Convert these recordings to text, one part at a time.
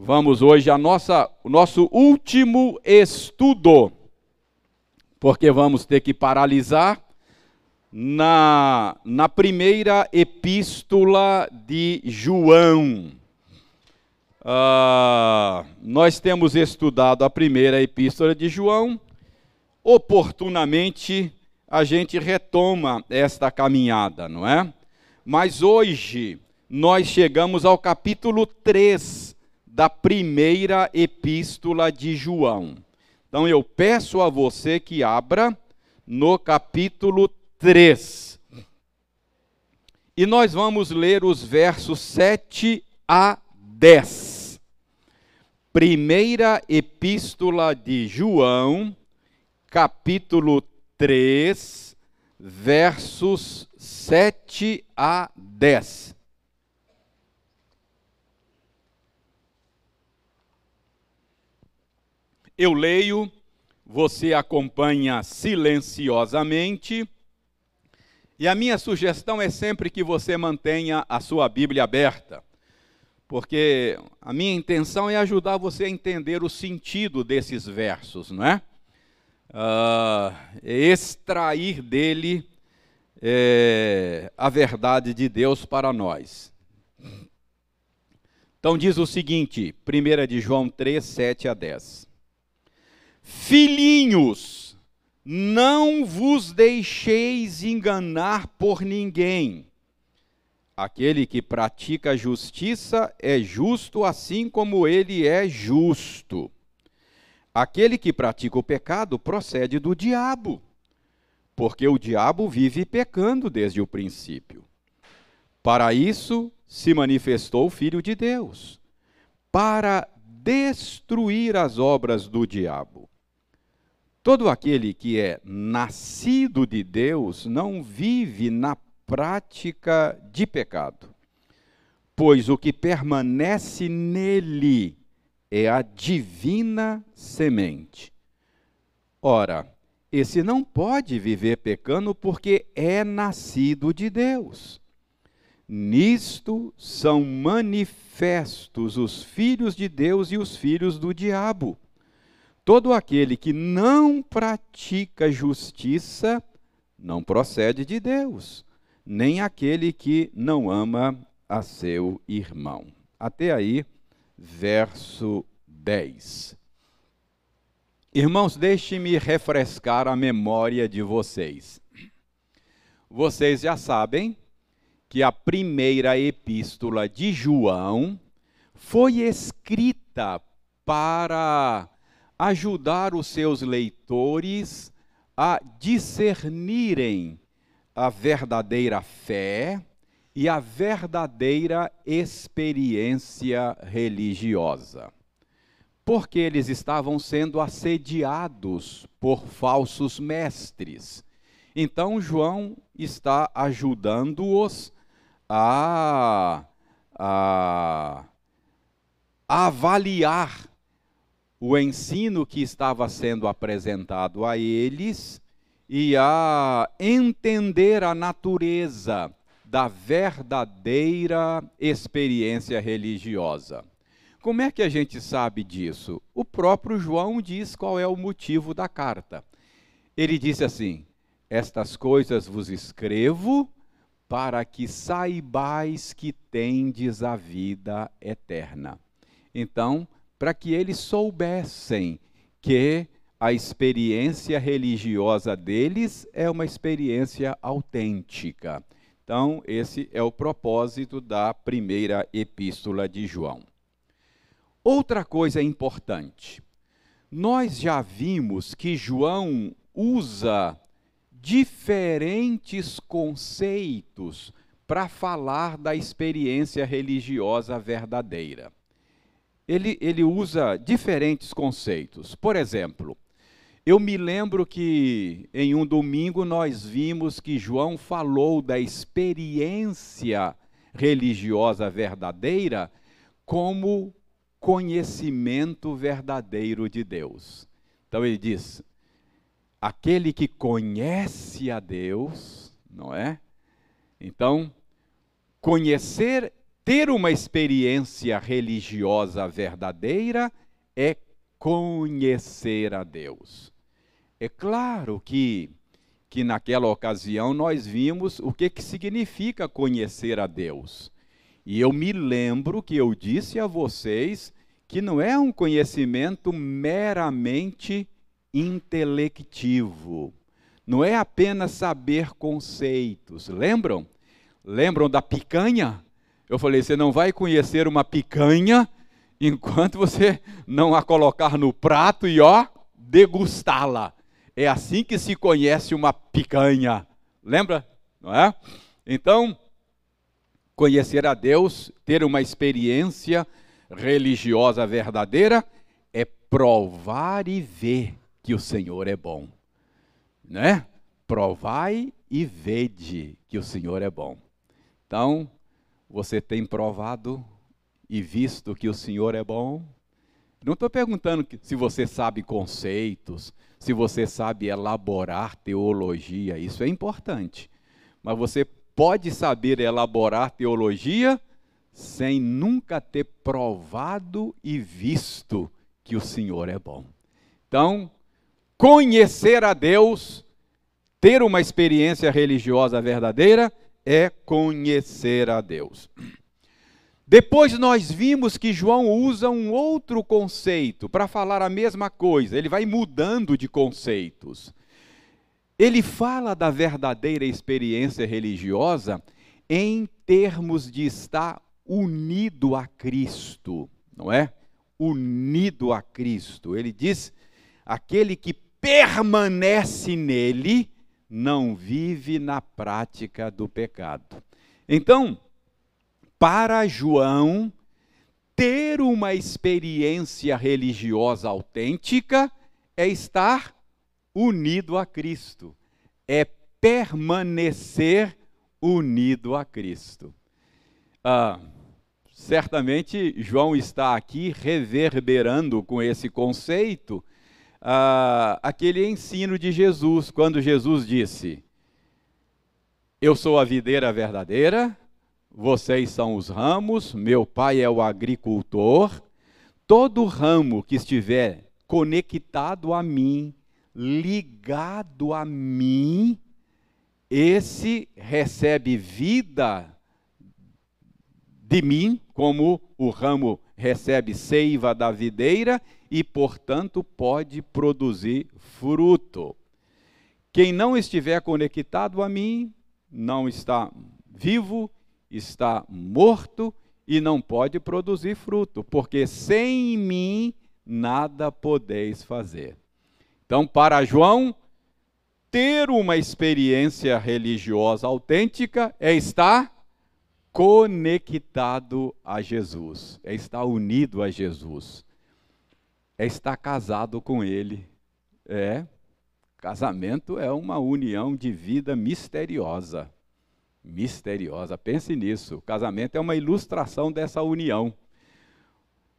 Vamos hoje a nossa, o nosso último estudo, porque vamos ter que paralisar na, na primeira epístola de João. Uh, nós temos estudado a primeira epístola de João, oportunamente a gente retoma esta caminhada, não é? Mas hoje nós chegamos ao capítulo 3 da primeira epístola de João. Então eu peço a você que abra no capítulo 3. E nós vamos ler os versos 7 a 10. Primeira epístola de João, capítulo 3, versos 7 a 10. Eu leio, você acompanha silenciosamente. E a minha sugestão é sempre que você mantenha a sua Bíblia aberta, porque a minha intenção é ajudar você a entender o sentido desses versos, não é? Uh, extrair dele é, a verdade de Deus para nós. Então diz o seguinte, 1 de João 3, 7 a 10. Filhinhos, não vos deixeis enganar por ninguém. Aquele que pratica justiça é justo assim como ele é justo. Aquele que pratica o pecado procede do diabo, porque o diabo vive pecando desde o princípio. Para isso se manifestou o Filho de Deus, para destruir as obras do diabo. Todo aquele que é nascido de Deus não vive na prática de pecado, pois o que permanece nele é a divina semente. Ora, esse não pode viver pecando porque é nascido de Deus. Nisto são manifestos os filhos de Deus e os filhos do diabo. Todo aquele que não pratica justiça não procede de Deus, nem aquele que não ama a seu irmão. Até aí, verso 10. Irmãos, deixe-me refrescar a memória de vocês. Vocês já sabem que a primeira epístola de João foi escrita para ajudar os seus leitores a discernirem a verdadeira fé e a verdadeira experiência religiosa. Porque eles estavam sendo assediados por falsos mestres. Então, João está ajudando-os a, a, avaliar o ensino que estava sendo apresentado a eles e a entender a natureza da verdadeira experiência religiosa. Como é que a gente sabe disso? O próprio João diz qual é o motivo da carta. Ele disse assim: Estas coisas vos escrevo para que saibais que tendes a vida eterna. Então, para que eles soubessem que a experiência religiosa deles é uma experiência autêntica. Então, esse é o propósito da primeira epístola de João. Outra coisa importante. Nós já vimos que João usa diferentes conceitos para falar da experiência religiosa verdadeira ele, ele usa diferentes conceitos. Por exemplo, eu me lembro que em um domingo nós vimos que João falou da experiência religiosa verdadeira como conhecimento verdadeiro de Deus. Então ele diz: aquele que conhece a Deus, não é? Então, conhecer ter uma experiência religiosa verdadeira é conhecer a Deus. É claro que, que naquela ocasião nós vimos o que, que significa conhecer a Deus. E eu me lembro que eu disse a vocês que não é um conhecimento meramente intelectivo. Não é apenas saber conceitos. Lembram? Lembram da picanha? Eu falei: você não vai conhecer uma picanha enquanto você não a colocar no prato e ó, degustá-la. É assim que se conhece uma picanha. Lembra? Não é? Então, conhecer a Deus, ter uma experiência religiosa verdadeira, é provar e ver que o Senhor é bom. Né? Provai e vede que o Senhor é bom. Então, você tem provado e visto que o Senhor é bom? Não estou perguntando se você sabe conceitos, se você sabe elaborar teologia, isso é importante. Mas você pode saber elaborar teologia sem nunca ter provado e visto que o Senhor é bom. Então, conhecer a Deus, ter uma experiência religiosa verdadeira, é conhecer a Deus. Depois nós vimos que João usa um outro conceito para falar a mesma coisa, ele vai mudando de conceitos. Ele fala da verdadeira experiência religiosa em termos de estar unido a Cristo, não é? Unido a Cristo. Ele diz: aquele que permanece nele não vive na prática do pecado. Então, para João, ter uma experiência religiosa autêntica é estar unido a Cristo, é permanecer unido a Cristo. Ah, certamente João está aqui reverberando com esse conceito ah, aquele ensino de Jesus, quando Jesus disse: Eu sou a videira verdadeira, vocês são os ramos, meu pai é o agricultor. Todo ramo que estiver conectado a mim, ligado a mim, esse recebe vida de mim, como o ramo recebe seiva da videira e, portanto, pode produzir fruto. Quem não estiver conectado a mim não está vivo, está morto e não pode produzir fruto, porque sem mim nada podeis fazer. Então, para João, ter uma experiência religiosa autêntica é estar conectado a Jesus, é estar unido a Jesus, é estar casado com Ele. É, casamento é uma união de vida misteriosa. Misteriosa, pense nisso. Casamento é uma ilustração dessa união.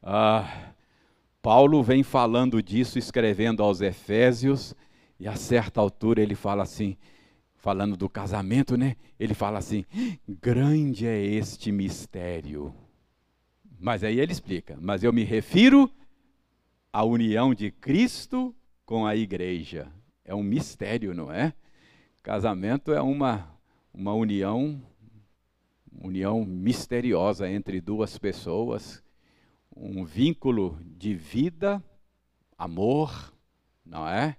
Ah, Paulo vem falando disso, escrevendo aos Efésios, e a certa altura ele fala assim: falando do casamento, né? Ele fala assim: grande é este mistério. Mas aí ele explica: mas eu me refiro à união de Cristo com a igreja. É um mistério, não é? Casamento é uma, uma união, união misteriosa entre duas pessoas, um vínculo de vida, amor, não é?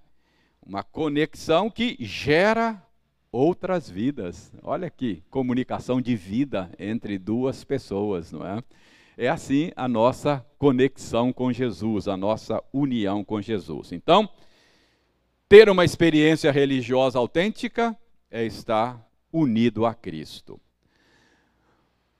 Uma conexão que gera outras vidas. Olha aqui, comunicação de vida entre duas pessoas, não é? É assim a nossa conexão com Jesus, a nossa união com Jesus. Então, ter uma experiência religiosa autêntica é estar unido a Cristo.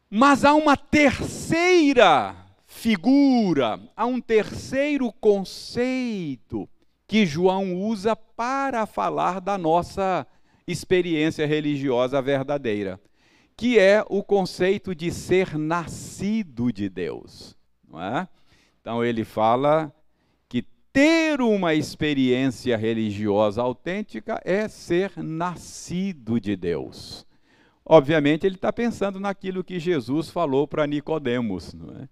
Mas há uma terceira figura, há um terceiro conceito que João usa para falar da nossa experiência religiosa verdadeira, que é o conceito de ser nascido de Deus. Não é? Então ele fala que ter uma experiência religiosa autêntica é ser nascido de Deus. Obviamente, ele está pensando naquilo que Jesus falou para Nicodemos, é?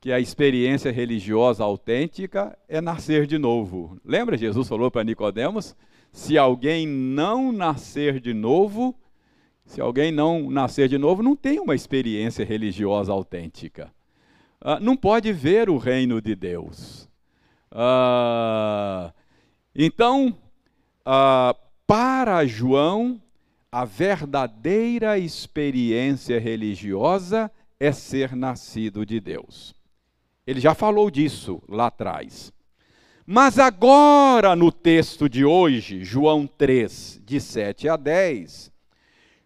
que a experiência religiosa autêntica é nascer de novo. Lembra Jesus falou para Nicodemos? Se alguém não nascer de novo, se alguém não nascer de novo, não tem uma experiência religiosa autêntica. Uh, não pode ver o reino de Deus. Uh, então, uh, para João, a verdadeira experiência religiosa é ser nascido de Deus. Ele já falou disso lá atrás. Mas agora, no texto de hoje, João 3, de 7 a 10,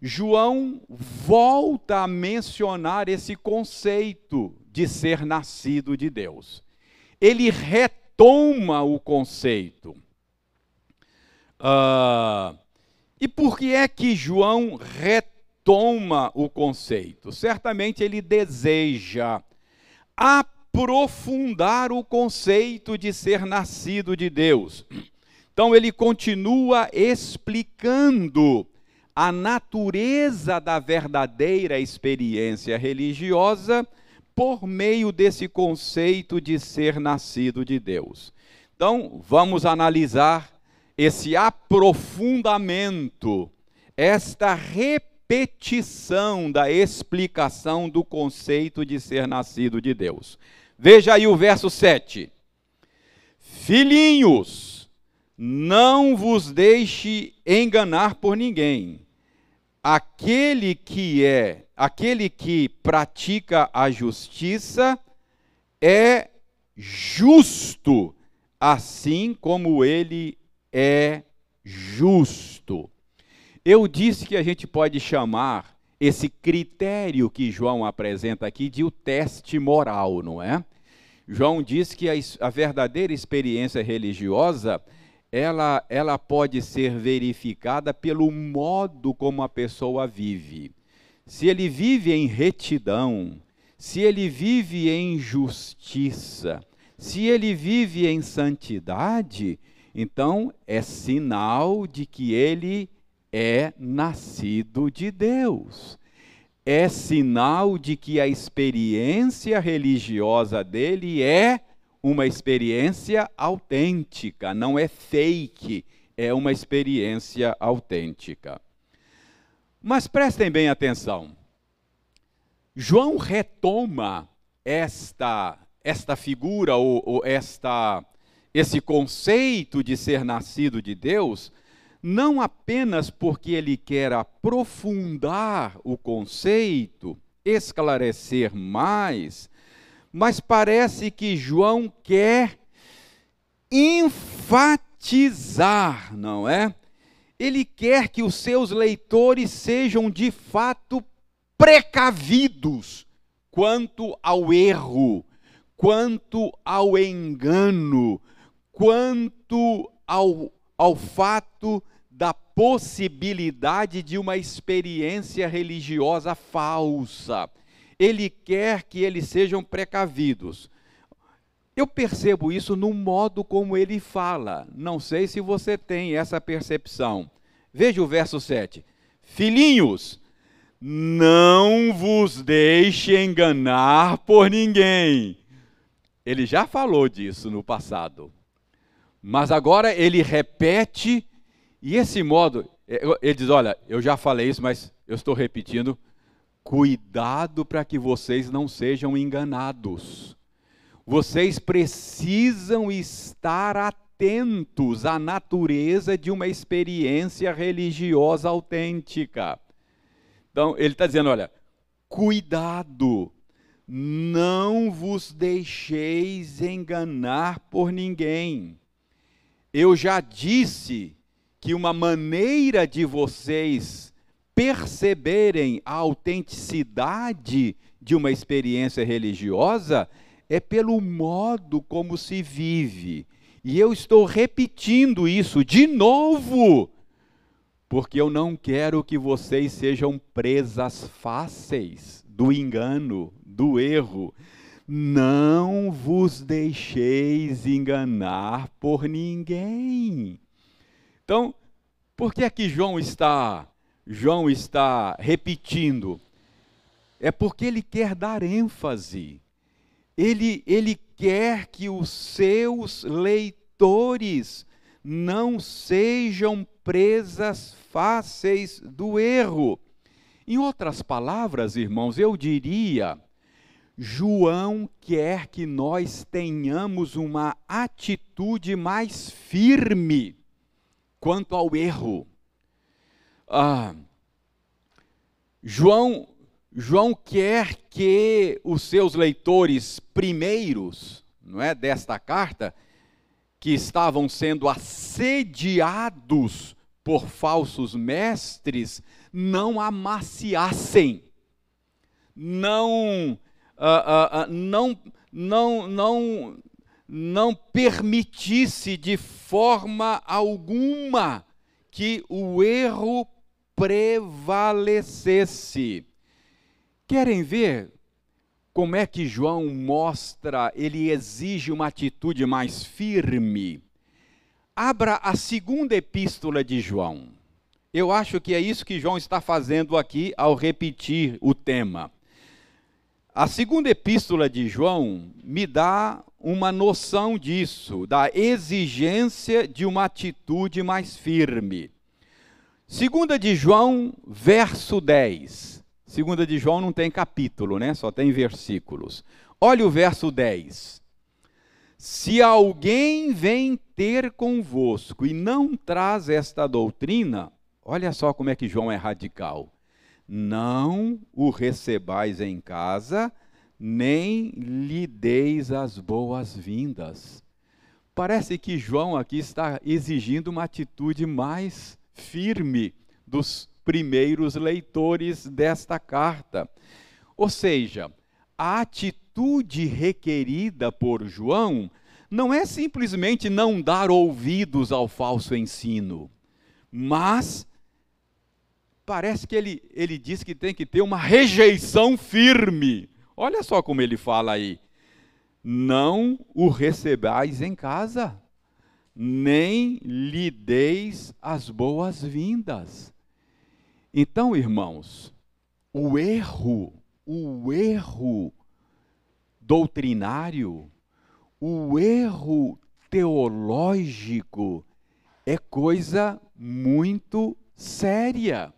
João volta a mencionar esse conceito de ser nascido de Deus. Ele retoma o conceito. Uh, e por que é que João retoma o conceito? Certamente ele deseja aprofundar o conceito de ser nascido de Deus. Então ele continua explicando a natureza da verdadeira experiência religiosa por meio desse conceito de ser nascido de Deus. Então, vamos analisar esse aprofundamento, esta repetição da explicação do conceito de ser nascido de Deus. Veja aí o verso 7. Filhinhos, não vos deixe enganar por ninguém. Aquele que é, aquele que pratica a justiça é justo, assim como ele é justo. Eu disse que a gente pode chamar esse critério que João apresenta aqui de o teste moral, não é? João diz que a, a verdadeira experiência religiosa ela, ela pode ser verificada pelo modo como a pessoa vive. Se ele vive em retidão, se ele vive em justiça, se ele vive em santidade, então, é sinal de que ele é nascido de Deus. É sinal de que a experiência religiosa dele é uma experiência autêntica, não é fake, é uma experiência autêntica. Mas prestem bem atenção. João retoma esta esta figura ou, ou esta esse conceito de ser nascido de Deus, não apenas porque ele quer aprofundar o conceito, esclarecer mais, mas parece que João quer enfatizar, não é? Ele quer que os seus leitores sejam de fato precavidos quanto ao erro, quanto ao engano, quanto ao, ao fato da possibilidade de uma experiência religiosa falsa. Ele quer que eles sejam precavidos. Eu percebo isso no modo como ele fala. Não sei se você tem essa percepção. Veja o verso 7. Filhinhos, não vos deixe enganar por ninguém. Ele já falou disso no passado. Mas agora ele repete, e esse modo, é, ele diz: Olha, eu já falei isso, mas eu estou repetindo. Cuidado para que vocês não sejam enganados. Vocês precisam estar atentos à natureza de uma experiência religiosa autêntica. Então, ele está dizendo: olha, cuidado, não vos deixeis enganar por ninguém. Eu já disse que uma maneira de vocês perceberem a autenticidade de uma experiência religiosa é pelo modo como se vive. E eu estou repetindo isso de novo, porque eu não quero que vocês sejam presas fáceis do engano, do erro. Não vos deixeis enganar por ninguém. Então, por que é que João está João está repetindo? É porque ele quer dar ênfase. Ele, ele quer que os seus leitores não sejam presas fáceis do erro. Em outras palavras, irmãos, eu diria João quer que nós tenhamos uma atitude mais firme quanto ao erro. Ah, João, João quer que os seus leitores primeiros, não é, desta carta, que estavam sendo assediados por falsos mestres, não amaciassem, não uh, uh, não, não, não, não permitisse de forma alguma que o erro prevalecesse. Querem ver como é que João mostra, ele exige uma atitude mais firme? Abra a segunda epístola de João. Eu acho que é isso que João está fazendo aqui ao repetir o tema. A segunda epístola de João me dá uma noção disso, da exigência de uma atitude mais firme. Segunda de João, verso 10. Segunda de João não tem capítulo, né? Só tem versículos. Olha o verso 10. Se alguém vem ter convosco e não traz esta doutrina, olha só como é que João é radical não o recebais em casa, nem lhe deis as boas-vindas. Parece que João aqui está exigindo uma atitude mais firme dos primeiros leitores desta carta. Ou seja, a atitude requerida por João não é simplesmente não dar ouvidos ao falso ensino, mas parece que ele, ele diz que tem que ter uma rejeição firme. Olha só como ele fala aí. Não o recebais em casa, nem lhe deis as boas-vindas. Então, irmãos, o erro, o erro doutrinário, o erro teológico é coisa muito séria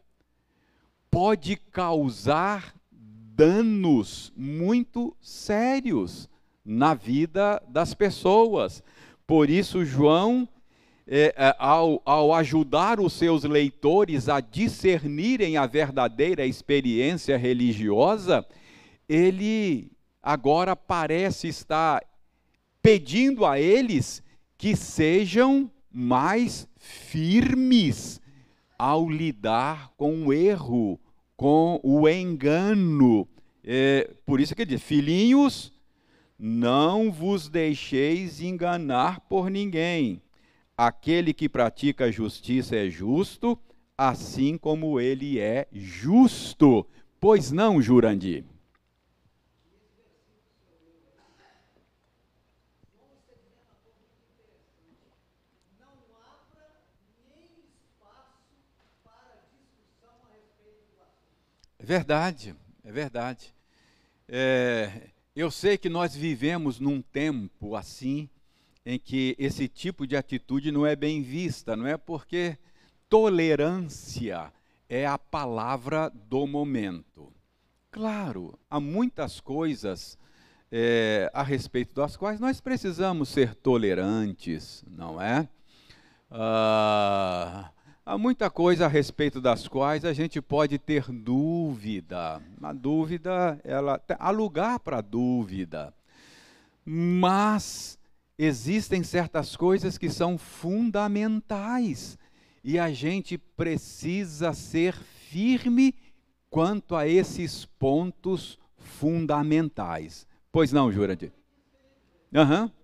pode causar danos muito sérios na vida das pessoas. Por isso, João, é, é, ao, ao ajudar os seus leitores a discernirem a verdadeira experiência religiosa, ele agora parece estar pedindo a eles que sejam mais firmes ao lidar com o erro, com o engano. É, por isso que ele diz: Filhinhos, não vos deixeis enganar por ninguém. Aquele que pratica a justiça é justo, assim como ele é justo. Pois não, Jurandir? É verdade, é verdade. É, eu sei que nós vivemos num tempo assim, em que esse tipo de atitude não é bem vista, não é porque tolerância é a palavra do momento. Claro, há muitas coisas é, a respeito das quais nós precisamos ser tolerantes, não é? Ah, Há muita coisa a respeito das quais a gente pode ter dúvida. A dúvida, ela há lugar para dúvida. Mas existem certas coisas que são fundamentais e a gente precisa ser firme quanto a esses pontos fundamentais. Pois não, Jurandir? Aham. Uhum.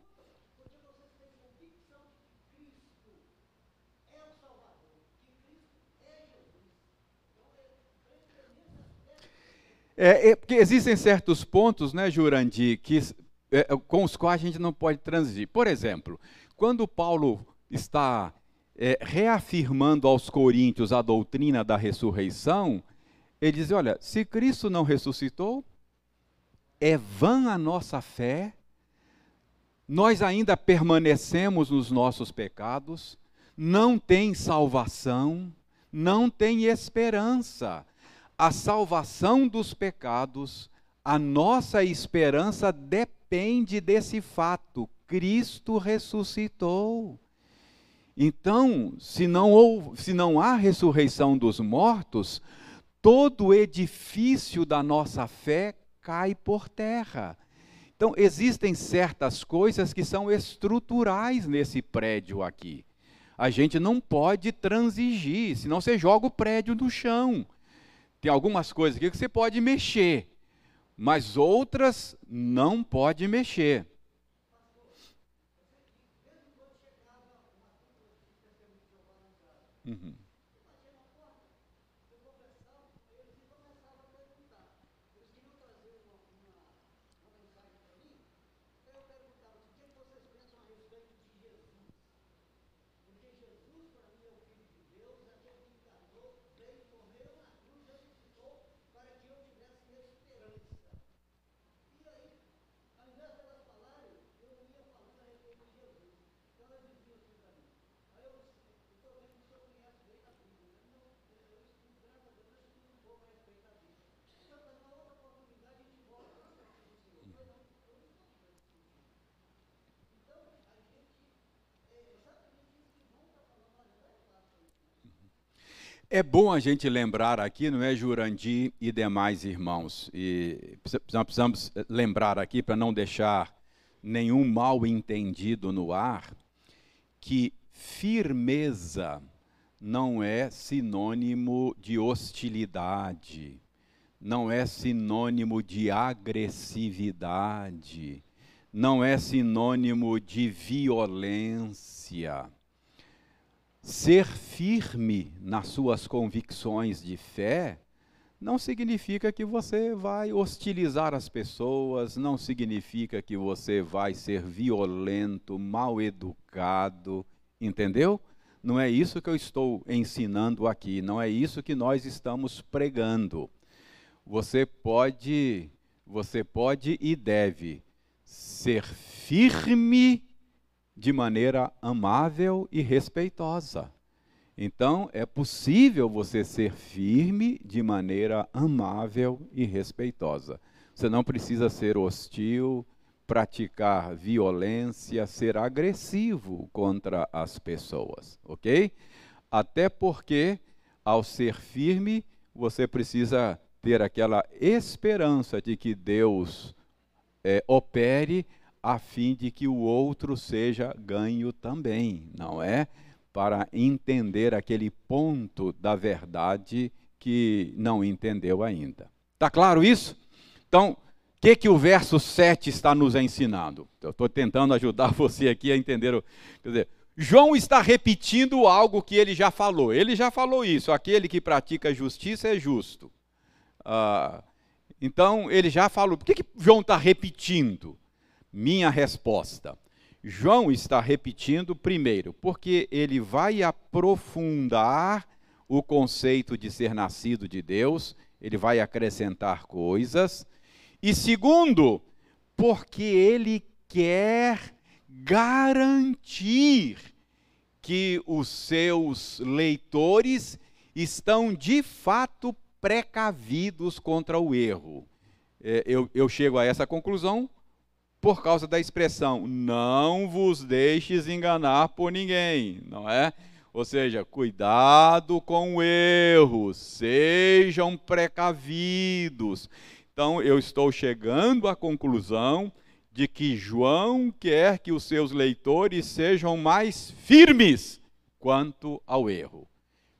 É, é, porque existem certos pontos, né, Jurandir, que, é, com os quais a gente não pode transigir. Por exemplo, quando Paulo está é, reafirmando aos coríntios a doutrina da ressurreição, ele diz: olha, se Cristo não ressuscitou, é vã a nossa fé, nós ainda permanecemos nos nossos pecados, não tem salvação, não tem esperança. A salvação dos pecados, a nossa esperança depende desse fato: Cristo ressuscitou. Então, se não, houve, se não há ressurreição dos mortos, todo o edifício da nossa fé cai por terra. Então, existem certas coisas que são estruturais nesse prédio aqui. A gente não pode transigir, senão você joga o prédio no chão. Tem algumas coisas aqui que você pode mexer, mas outras não pode mexer. Uhum. É bom a gente lembrar aqui, não é, Jurandir e demais irmãos, e precisamos lembrar aqui, para não deixar nenhum mal entendido no ar, que firmeza não é sinônimo de hostilidade, não é sinônimo de agressividade, não é sinônimo de violência Ser firme nas suas convicções de fé não significa que você vai hostilizar as pessoas, não significa que você vai ser violento, mal educado, entendeu? Não é isso que eu estou ensinando aqui, não é isso que nós estamos pregando. Você pode, você pode e deve ser firme de maneira amável e respeitosa. Então, é possível você ser firme de maneira amável e respeitosa. Você não precisa ser hostil, praticar violência, ser agressivo contra as pessoas, ok? Até porque, ao ser firme, você precisa ter aquela esperança de que Deus é, opere a fim de que o outro seja ganho também, não é? Para entender aquele ponto da verdade que não entendeu ainda. Está claro isso? Então, o que, que o verso 7 está nos ensinando? Eu estou tentando ajudar você aqui a entender. O, quer dizer, João está repetindo algo que ele já falou. Ele já falou isso: aquele que pratica justiça é justo. Ah, então, ele já falou. Por que, que João está repetindo? Minha resposta. João está repetindo primeiro, porque ele vai aprofundar o conceito de ser nascido de Deus, ele vai acrescentar coisas. E segundo, porque ele quer garantir que os seus leitores estão de fato precavidos contra o erro. É, eu, eu chego a essa conclusão por causa da expressão não vos deixes enganar por ninguém, não é? Ou seja, cuidado com o erro, sejam precavidos. Então, eu estou chegando à conclusão de que João quer que os seus leitores sejam mais firmes quanto ao erro.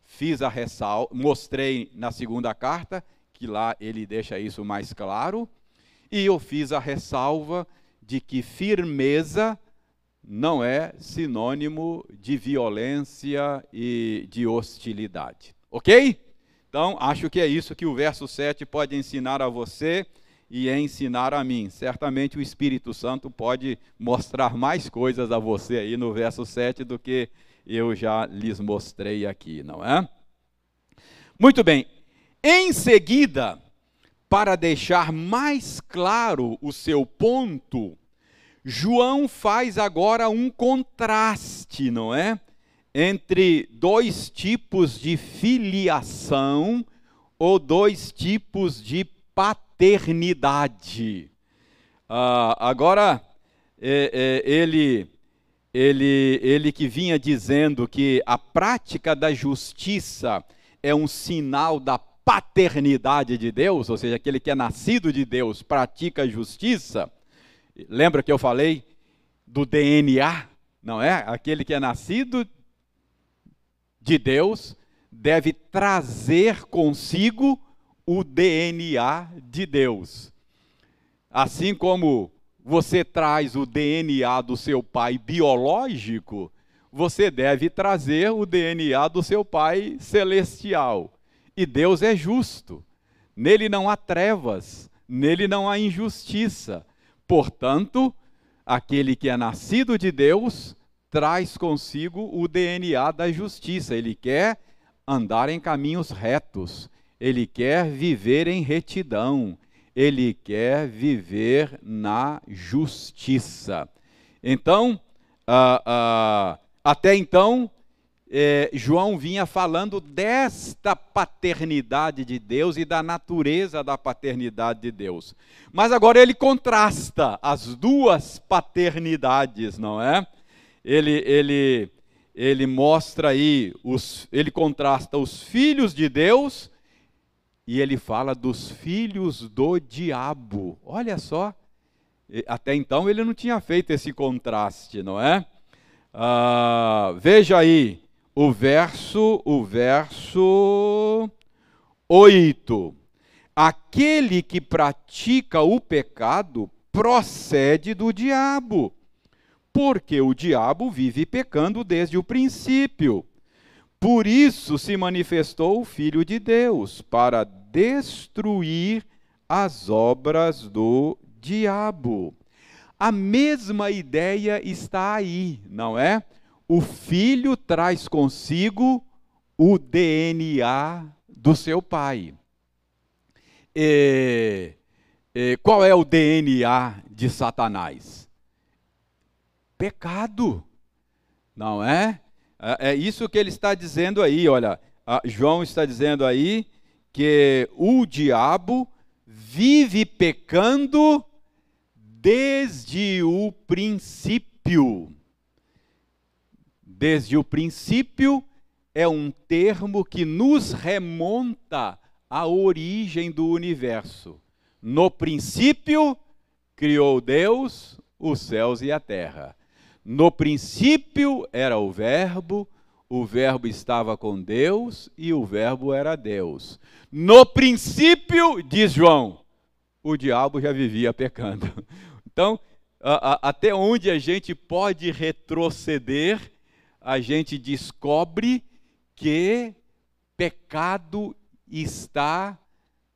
Fiz a ressalva, mostrei na segunda carta que lá ele deixa isso mais claro, e eu fiz a ressalva de que firmeza não é sinônimo de violência e de hostilidade. Ok? Então, acho que é isso que o verso 7 pode ensinar a você e ensinar a mim. Certamente o Espírito Santo pode mostrar mais coisas a você aí no verso 7 do que eu já lhes mostrei aqui, não é? Muito bem. Em seguida, para deixar mais claro o seu ponto, João faz agora um contraste, não é? Entre dois tipos de filiação ou dois tipos de paternidade. Ah, agora, é, é, ele, ele, ele que vinha dizendo que a prática da justiça é um sinal da paternidade de Deus, ou seja, aquele que é nascido de Deus pratica a justiça. Lembra que eu falei do DNA, não é? Aquele que é nascido de Deus deve trazer consigo o DNA de Deus. Assim como você traz o DNA do seu pai biológico, você deve trazer o DNA do seu pai celestial. E Deus é justo. Nele não há trevas, nele não há injustiça. Portanto, aquele que é nascido de Deus traz consigo o DNA da justiça. Ele quer andar em caminhos retos, ele quer viver em retidão, ele quer viver na justiça. Então, uh, uh, até então, é, João vinha falando desta paternidade de Deus e da natureza da paternidade de Deus. Mas agora ele contrasta as duas paternidades, não é? Ele, ele, ele mostra aí, os, ele contrasta os filhos de Deus e ele fala dos filhos do diabo. Olha só, até então ele não tinha feito esse contraste, não é? Ah, veja aí, o verso, o verso 8. Aquele que pratica o pecado procede do diabo, porque o diabo vive pecando desde o princípio. Por isso se manifestou o Filho de Deus, para destruir as obras do diabo. A mesma ideia está aí, não é? O filho traz consigo o DNA do seu pai. E, e, qual é o DNA de Satanás? Pecado, não é? É, é isso que ele está dizendo aí, olha. João está dizendo aí que o diabo vive pecando desde o princípio desde o princípio é um termo que nos remonta à origem do universo. No princípio, criou Deus os céus e a terra. No princípio era o Verbo, o Verbo estava com Deus e o Verbo era Deus. No princípio, diz João, o diabo já vivia pecando. Então, a, a, até onde a gente pode retroceder a gente descobre que pecado está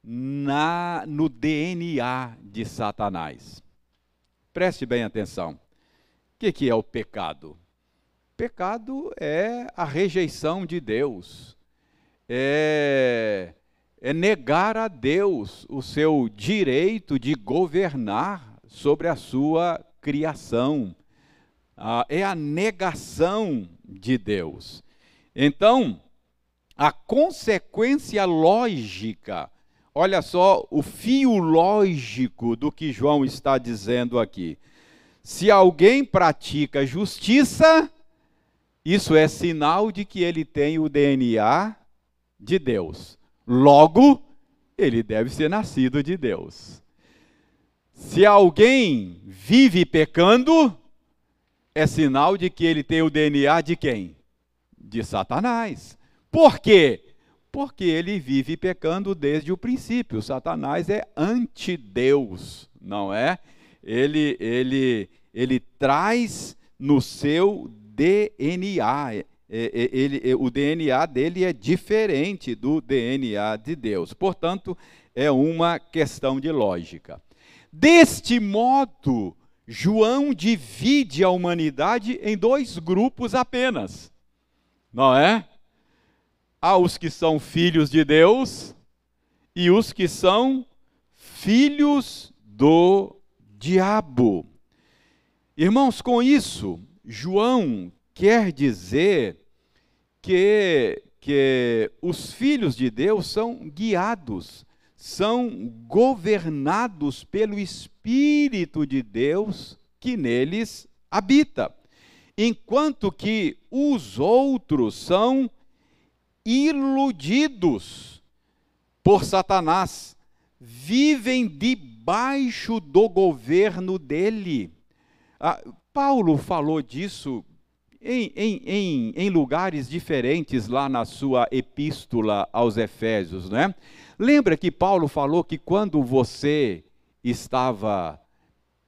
na, no DNA de Satanás. Preste bem atenção. O que, que é o pecado? Pecado é a rejeição de Deus, é, é negar a Deus o seu direito de governar sobre a sua criação. Ah, é a negação de Deus. Então, a consequência lógica, olha só o fio lógico do que João está dizendo aqui. Se alguém pratica justiça, isso é sinal de que ele tem o DNA de Deus. Logo, ele deve ser nascido de Deus. Se alguém vive pecando, é sinal de que ele tem o DNA de quem? De Satanás. Por quê? Porque ele vive pecando desde o princípio. Satanás é anti-Deus, não é? Ele, ele, ele traz no seu DNA. Ele, o DNA dele é diferente do DNA de Deus. Portanto, é uma questão de lógica. Deste modo, João divide a humanidade em dois grupos apenas. Não é? Há os que são filhos de Deus e os que são filhos do diabo. Irmãos, com isso, João quer dizer que, que os filhos de Deus são guiados, são governados pelo Espírito de Deus que neles habita, enquanto que os outros são iludidos por Satanás, vivem debaixo do governo dele. Ah, Paulo falou disso em, em, em, em, lugares diferentes lá na sua epístola aos Efésios, né? Lembra que Paulo falou que quando você estava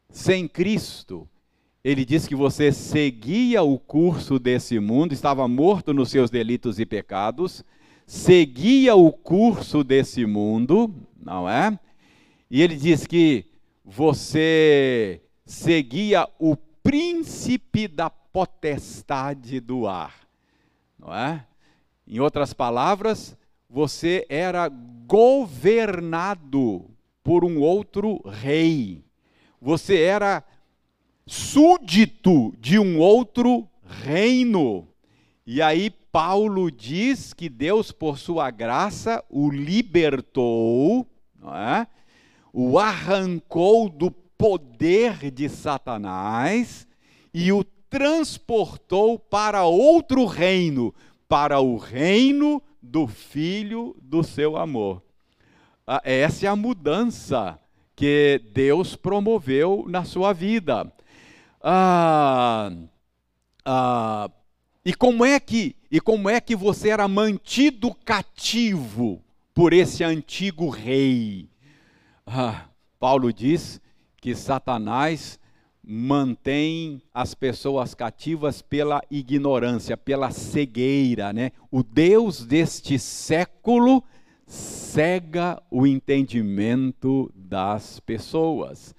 sem Cristo, ele disse que você seguia o curso desse mundo, estava morto nos seus delitos e pecados, seguia o curso desse mundo, não é? E ele diz que você seguia o príncipe da potestade do ar, não é? Em outras palavras, você era governado por um outro rei. Você era súdito de um outro reino. E aí Paulo diz que Deus, por sua graça, o libertou, é? o arrancou do poder de Satanás e o transportou para outro reino, para o reino do filho do seu amor. Ah, essa é a mudança que Deus promoveu na sua vida. Ah, ah, e como é que e como é que você era mantido cativo por esse antigo rei? Ah, Paulo diz que Satanás mantém as pessoas cativas pela ignorância, pela cegueira, né? O Deus deste século cega o entendimento das pessoas.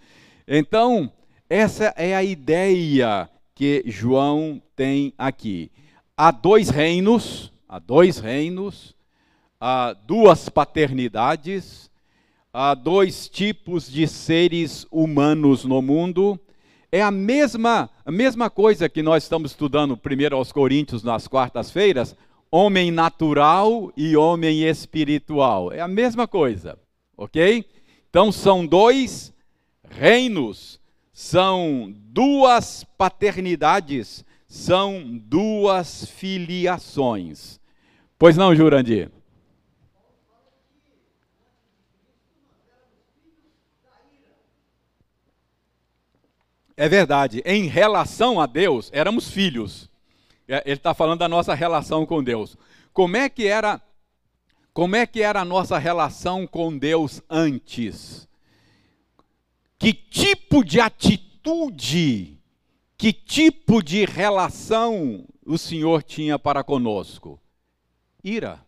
Então, essa é a ideia que João tem aqui. Há dois reinos, há dois reinos, há duas paternidades, há dois tipos de seres humanos no mundo é a mesma, a mesma coisa que nós estamos estudando primeiro aos Coríntios nas quartas-feiras, homem natural e homem espiritual. É a mesma coisa, ok? Então são dois reinos, são duas paternidades, são duas filiações. Pois não, Jurandir? É verdade, em relação a Deus, éramos filhos. É, ele está falando da nossa relação com Deus. Como é que era, como é que era a nossa relação com Deus antes? Que tipo de atitude, que tipo de relação o Senhor tinha para conosco? Ira.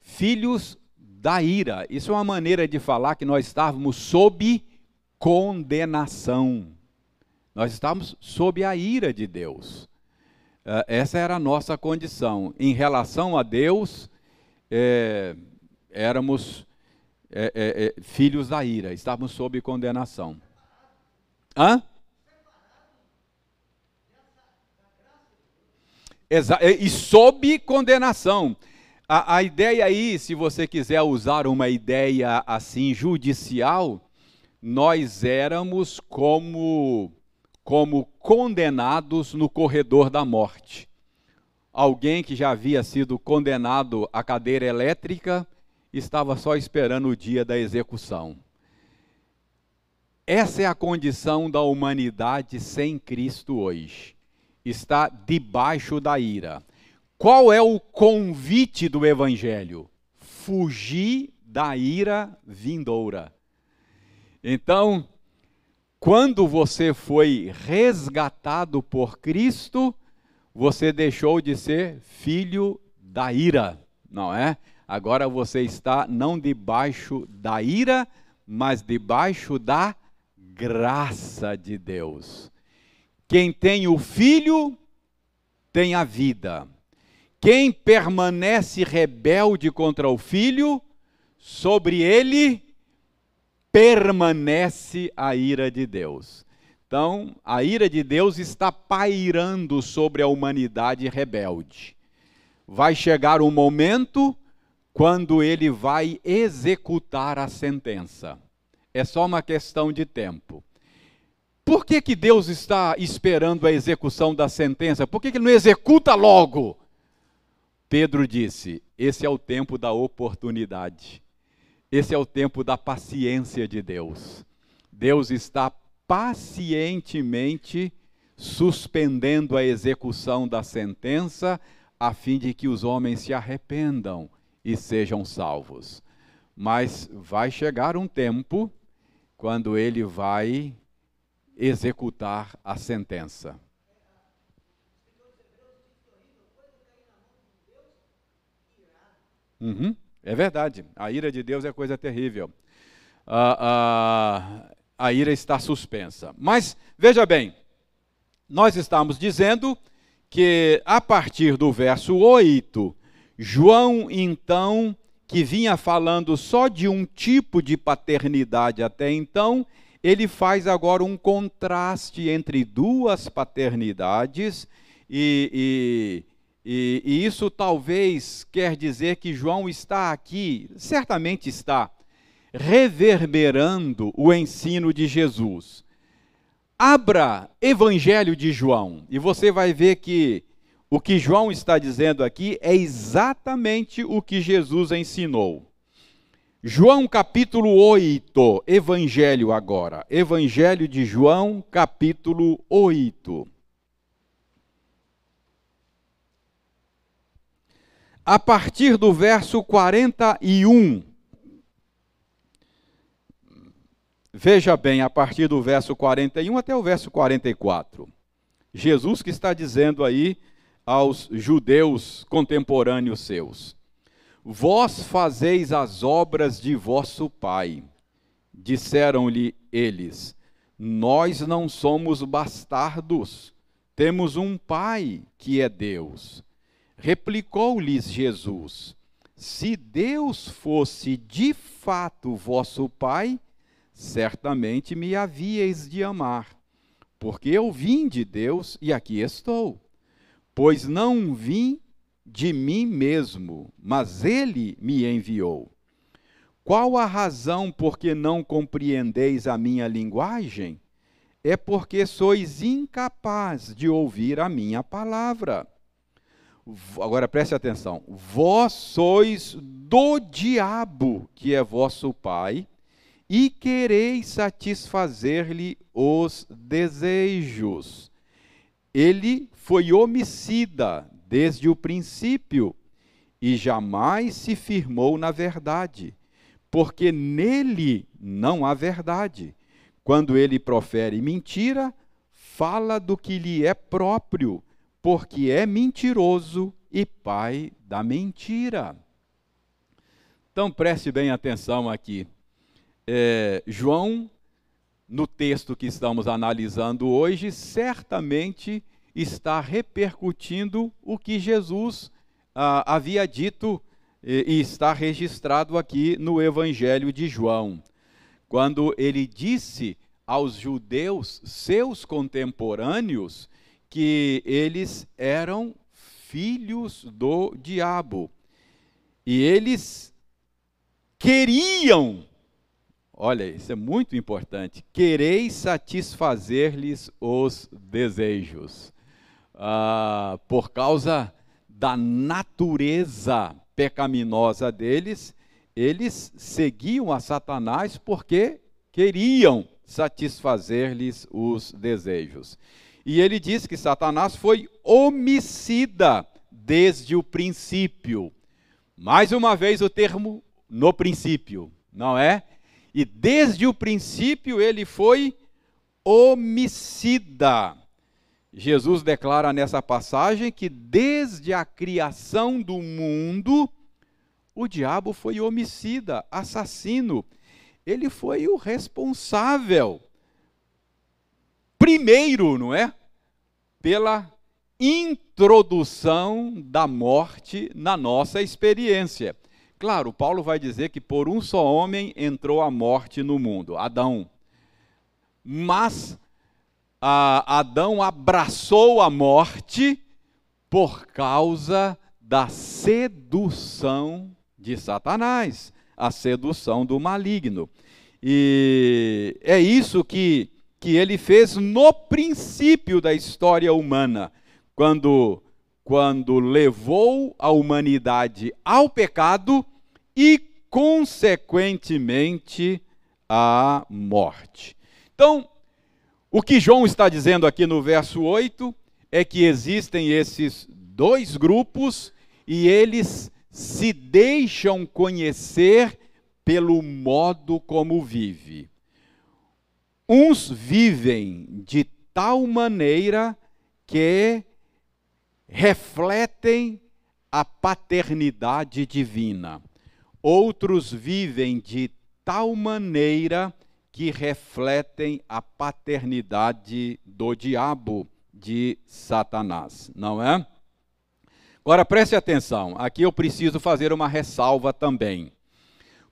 Filhos da ira. Isso é uma maneira de falar que nós estávamos sob condenação. Nós estávamos sob a ira de Deus. Eh, essa era a nossa condição. Em relação a Deus, é, éramos é, é, filhos da ira, estávamos sob condenação. Hã? Exa e sob condenação. A, a ideia aí, se você quiser usar uma ideia assim judicial, nós éramos como como condenados no corredor da morte. Alguém que já havia sido condenado à cadeira elétrica estava só esperando o dia da execução. Essa é a condição da humanidade sem Cristo hoje. Está debaixo da ira. Qual é o convite do Evangelho? Fugir da ira vindoura. Então, quando você foi resgatado por Cristo, você deixou de ser filho da ira, não é? Agora você está não debaixo da ira, mas debaixo da graça de Deus. Quem tem o filho tem a vida. Quem permanece rebelde contra o filho, sobre ele permanece a ira de Deus. Então, a ira de Deus está pairando sobre a humanidade rebelde. Vai chegar um momento quando ele vai executar a sentença. É só uma questão de tempo. Por que, que Deus está esperando a execução da sentença? Por que, que ele não executa logo? Pedro disse: esse é o tempo da oportunidade. Esse é o tempo da paciência de Deus. Deus está pacientemente suspendendo a execução da sentença, a fim de que os homens se arrependam e sejam salvos. Mas vai chegar um tempo quando ele vai executar a sentença. Uhum, é verdade, a ira de Deus é coisa terrível. a a ira está suspensa. Mas, veja bem, nós estamos dizendo que a partir do verso 8 João, então, que vinha falando só de um tipo de paternidade até então, ele faz agora um contraste entre duas paternidades, e, e, e, isso talvez quer dizer que João está aqui, certamente está, reverberando o ensino de Jesus. Abra Evangelho de João e você vai ver que o que João está dizendo aqui é exatamente o que Jesus ensinou. João capítulo 8, Evangelho agora. Evangelho de João, capítulo 8. A partir do verso 41. Veja bem, a partir do verso 41 até o verso 44. Jesus que está dizendo aí aos judeus contemporâneos seus: Vós fazeis as obras de vosso pai. Disseram-lhe eles: Nós não somos bastardos, temos um pai que é Deus. Replicou-lhes Jesus: Se Deus fosse de fato vosso pai, certamente me havíeis de amar, porque eu vim de Deus e aqui estou pois não vim de mim mesmo, mas ele me enviou. Qual a razão por que não compreendeis a minha linguagem? É porque sois incapaz de ouvir a minha palavra. Agora preste atenção. Vós sois do diabo, que é vosso pai, e quereis satisfazer-lhe os desejos. Ele foi homicida desde o princípio e jamais se firmou na verdade, porque nele não há verdade. Quando ele profere mentira, fala do que lhe é próprio, porque é mentiroso e pai da mentira. Então preste bem atenção aqui. É, João no texto que estamos analisando hoje, certamente está repercutindo o que Jesus ah, havia dito e, e está registrado aqui no Evangelho de João, quando ele disse aos judeus, seus contemporâneos, que eles eram filhos do diabo. E eles queriam Olha, isso é muito importante. Quereis satisfazer-lhes os desejos. Ah, por causa da natureza pecaminosa deles, eles seguiam a Satanás porque queriam satisfazer-lhes os desejos. E ele diz que Satanás foi homicida desde o princípio. Mais uma vez o termo no princípio, não é? E desde o princípio ele foi homicida. Jesus declara nessa passagem que desde a criação do mundo, o diabo foi homicida, assassino. Ele foi o responsável, primeiro, não é? Pela introdução da morte na nossa experiência. Claro, Paulo vai dizer que por um só homem entrou a morte no mundo, Adão. Mas Adão abraçou a morte por causa da sedução de Satanás, a sedução do maligno. E é isso que, que ele fez no princípio da história humana, quando, quando levou a humanidade ao pecado e, consequentemente, à morte. Então, o que João está dizendo aqui no verso 8 é que existem esses dois grupos e eles se deixam conhecer pelo modo como vive. Uns vivem de tal maneira que refletem a paternidade divina. Outros vivem de tal maneira que refletem a paternidade do diabo, de Satanás, não é? Agora preste atenção, aqui eu preciso fazer uma ressalva também.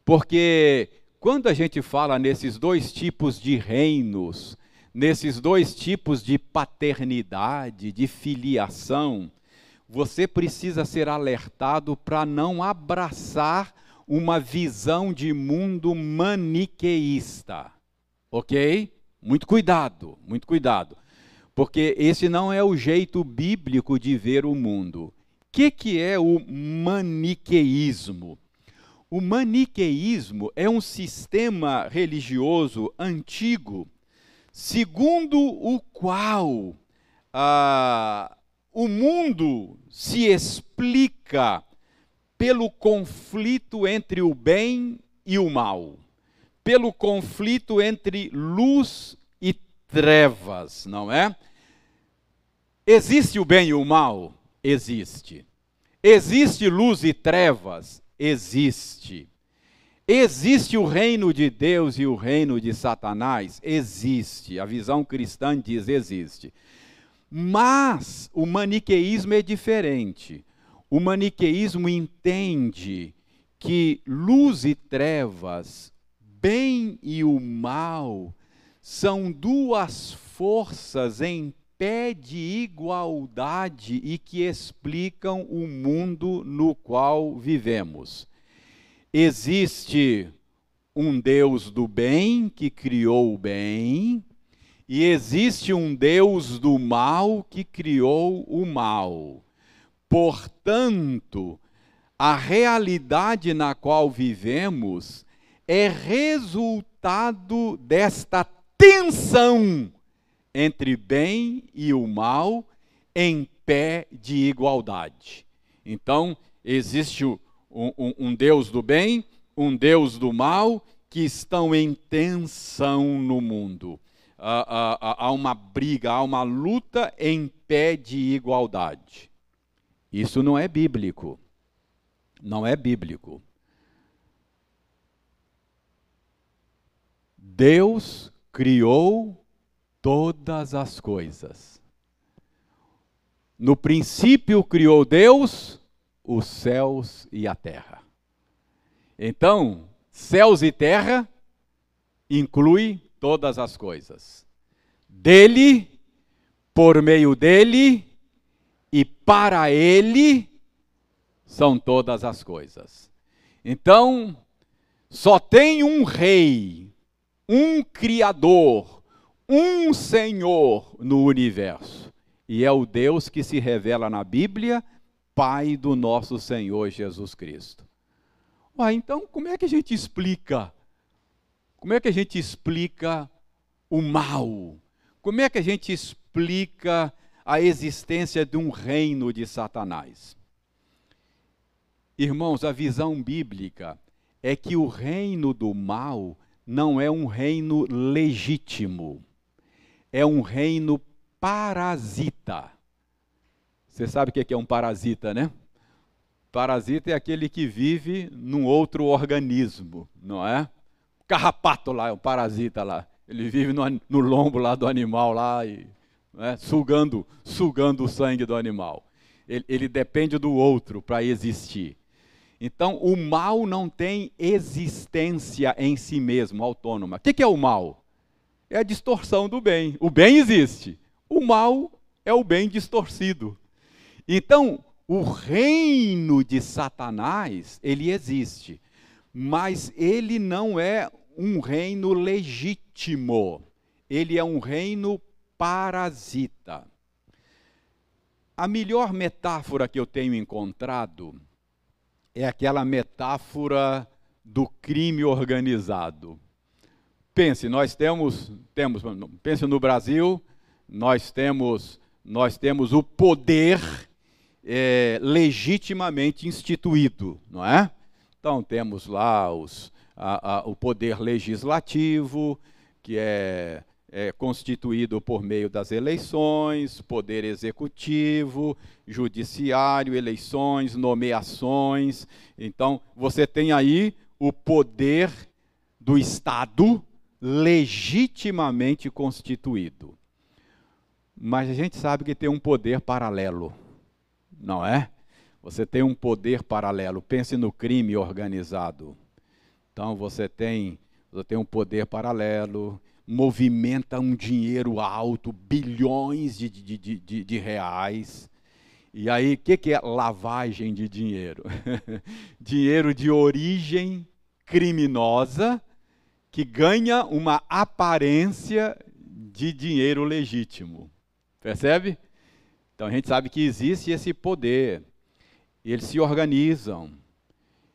Porque quando a gente fala nesses dois tipos de reinos, nesses dois tipos de paternidade, de filiação, você precisa ser alertado para não abraçar uma visão de mundo maniqueísta. Ok? Muito cuidado, muito cuidado. Porque esse não é o jeito bíblico de ver o mundo. O que, que é o maniqueísmo? O maniqueísmo é um sistema religioso antigo, segundo o qual ah, o mundo se explica pelo conflito entre o bem e o mal, pelo conflito entre luz e trevas, não é? Existe o bem e o mal? Existe. Existe luz e trevas? Existe. Existe o reino de Deus e o reino de Satanás? Existe. A visão cristã diz existe. Mas o maniqueísmo é diferente. O maniqueísmo entende que luz e trevas, bem e o mal, são duas forças em pé de igualdade e que explicam o mundo no qual vivemos. Existe um Deus do bem que criou o bem, e existe um Deus do mal que criou o mal. Portanto, a realidade na qual vivemos é resultado desta tensão entre bem e o mal em pé de igualdade. Então, existe um, um, um, Deus do bem, um Deus do mal, que estão em tensão no mundo. Há, há, há uma briga, há uma luta em pé de igualdade. Isso não é bíblico. Não é bíblico. Deus criou todas as coisas. No princípio criou Deus os céus e a terra. Então, céus e terra inclui todas as coisas. Dele, por meio dele e para ele são todas as coisas. Então, só tem um rei, um criador, um Senhor no universo. E é o Deus que se revela na Bíblia, Pai do nosso Senhor Jesus Cristo. Ué, então, como é que a gente explica? Como é que a gente explica o mal? Como é que a gente explica a existência de um reino de Satanás. Irmãos, a visão bíblica é que o reino do mal não é um reino legítimo. É um reino parasita. Você sabe o que é um parasita, né? Parasita é aquele que vive num outro organismo, não é? Carrapato lá, é um parasita lá. Ele vive no, no lombo lá do animal lá e né, sugando, sugando o sangue do animal. Ele, ele depende do outro para existir. Então, o mal não tem existência em si mesmo, autônoma. O que é o mal? É a distorção do bem. O bem existe. O mal é o bem distorcido. Então, o reino de Satanás, ele existe, mas ele não é um reino legítimo. Ele é um reino parasita. A melhor metáfora que eu tenho encontrado é aquela metáfora do crime organizado. Pense, nós temos, temos, pense no Brasil, nós temos, nós temos o poder é, legitimamente instituído, não é? Então temos lá os, a, a, o poder legislativo, que é, é constituído por meio das eleições, poder executivo, judiciário, eleições, nomeações. Então você tem aí o poder do Estado legitimamente constituído. Mas a gente sabe que tem um poder paralelo não é? Você tem um poder paralelo. Pense no crime organizado. Então você tem, você tem um poder paralelo, movimenta um dinheiro alto, bilhões de, de, de, de reais. E aí, o que, que é lavagem de dinheiro? dinheiro de origem criminosa que ganha uma aparência de dinheiro legítimo. Percebe? Então a gente sabe que existe esse poder. E eles se organizam.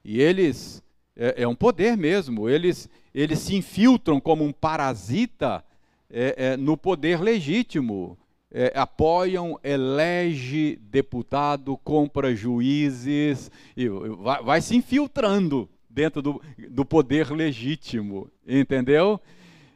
E eles é, é um poder mesmo. Eles eles se infiltram como um parasita é, é, no poder legítimo. É, apoiam, elege deputado, compra juízes, e vai, vai se infiltrando dentro do, do poder legítimo, entendeu?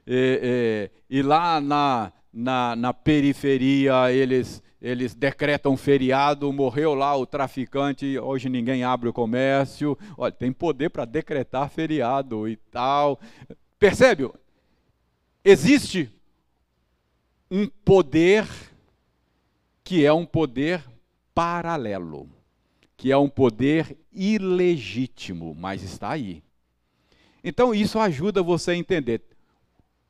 E, e, e lá na, na, na periferia eles eles decretam feriado, morreu lá o traficante, hoje ninguém abre o comércio. Olha, tem poder para decretar feriado e tal. Percebe? Existe um poder que é um poder paralelo, que é um poder ilegítimo, mas está aí. Então isso ajuda você a entender.